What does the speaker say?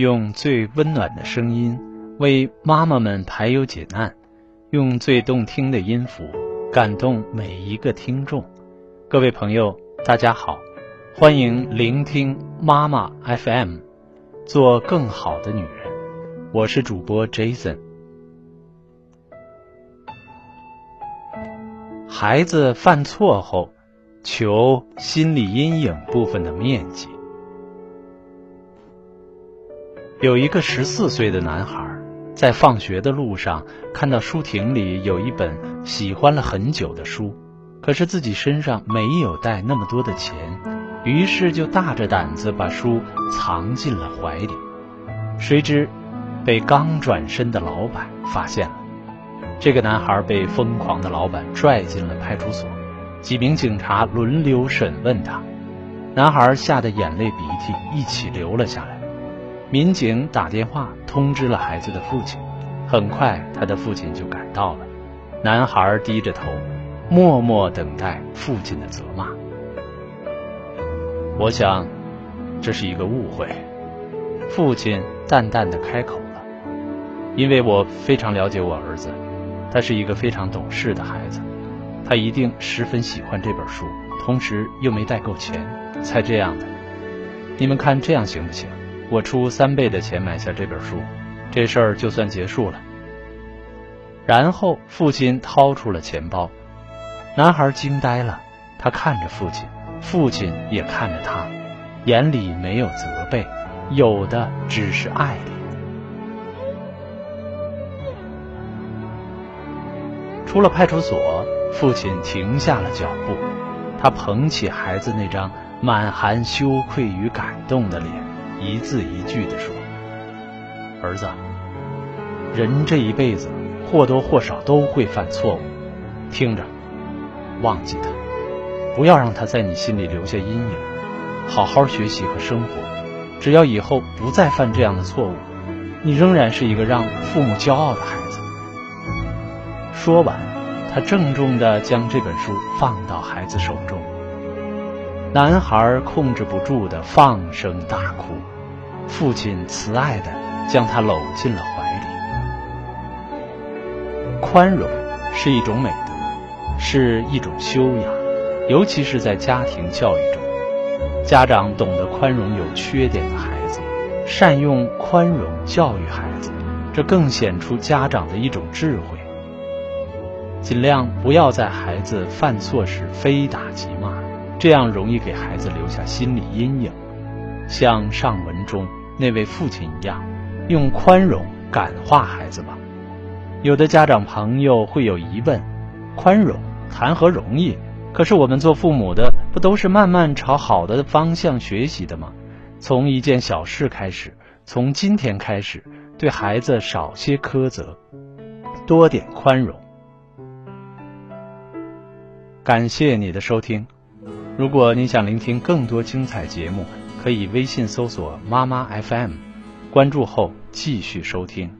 用最温暖的声音为妈妈们排忧解难，用最动听的音符感动每一个听众。各位朋友，大家好，欢迎聆听妈妈 FM，做更好的女人。我是主播 Jason。孩子犯错后，求心理阴影部分的面积。有一个十四岁的男孩，在放学的路上看到书亭里有一本喜欢了很久的书，可是自己身上没有带那么多的钱，于是就大着胆子把书藏进了怀里。谁知，被刚转身的老板发现了。这个男孩被疯狂的老板拽进了派出所，几名警察轮流审问他，男孩吓得眼泪鼻涕一起流了下来。民警打电话通知了孩子的父亲，很快他的父亲就赶到了。男孩低着头，默默等待父亲的责骂。我想，这是一个误会。父亲淡淡的开口了：“因为我非常了解我儿子，他是一个非常懂事的孩子，他一定十分喜欢这本书，同时又没带够钱，才这样的。你们看这样行不行？”我出三倍的钱买下这本书，这事儿就算结束了。然后父亲掏出了钱包，男孩惊呆了，他看着父亲，父亲也看着他，眼里没有责备，有的只是爱怜。出了派出所，父亲停下了脚步，他捧起孩子那张满含羞愧与感动的脸。一字一句地说：“儿子，人这一辈子或多或少都会犯错误，听着，忘记他，不要让他在你心里留下阴影，好好学习和生活。只要以后不再犯这样的错误，你仍然是一个让父母骄傲的孩子。”说完，他郑重地将这本书放到孩子手中。男孩控制不住的放声大哭，父亲慈爱的将他搂进了怀里。宽容是一种美德，是一种修养，尤其是在家庭教育中，家长懂得宽容有缺点的孩子，善用宽容教育孩子，这更显出家长的一种智慧。尽量不要在孩子犯错时非打即骂。这样容易给孩子留下心理阴影，像上文中那位父亲一样，用宽容感化孩子吧。有的家长朋友会有疑问：宽容谈何容易？可是我们做父母的不都是慢慢朝好的方向学习的吗？从一件小事开始，从今天开始，对孩子少些苛责，多点宽容。感谢你的收听。如果你想聆听更多精彩节目，可以微信搜索“妈妈 FM”，关注后继续收听。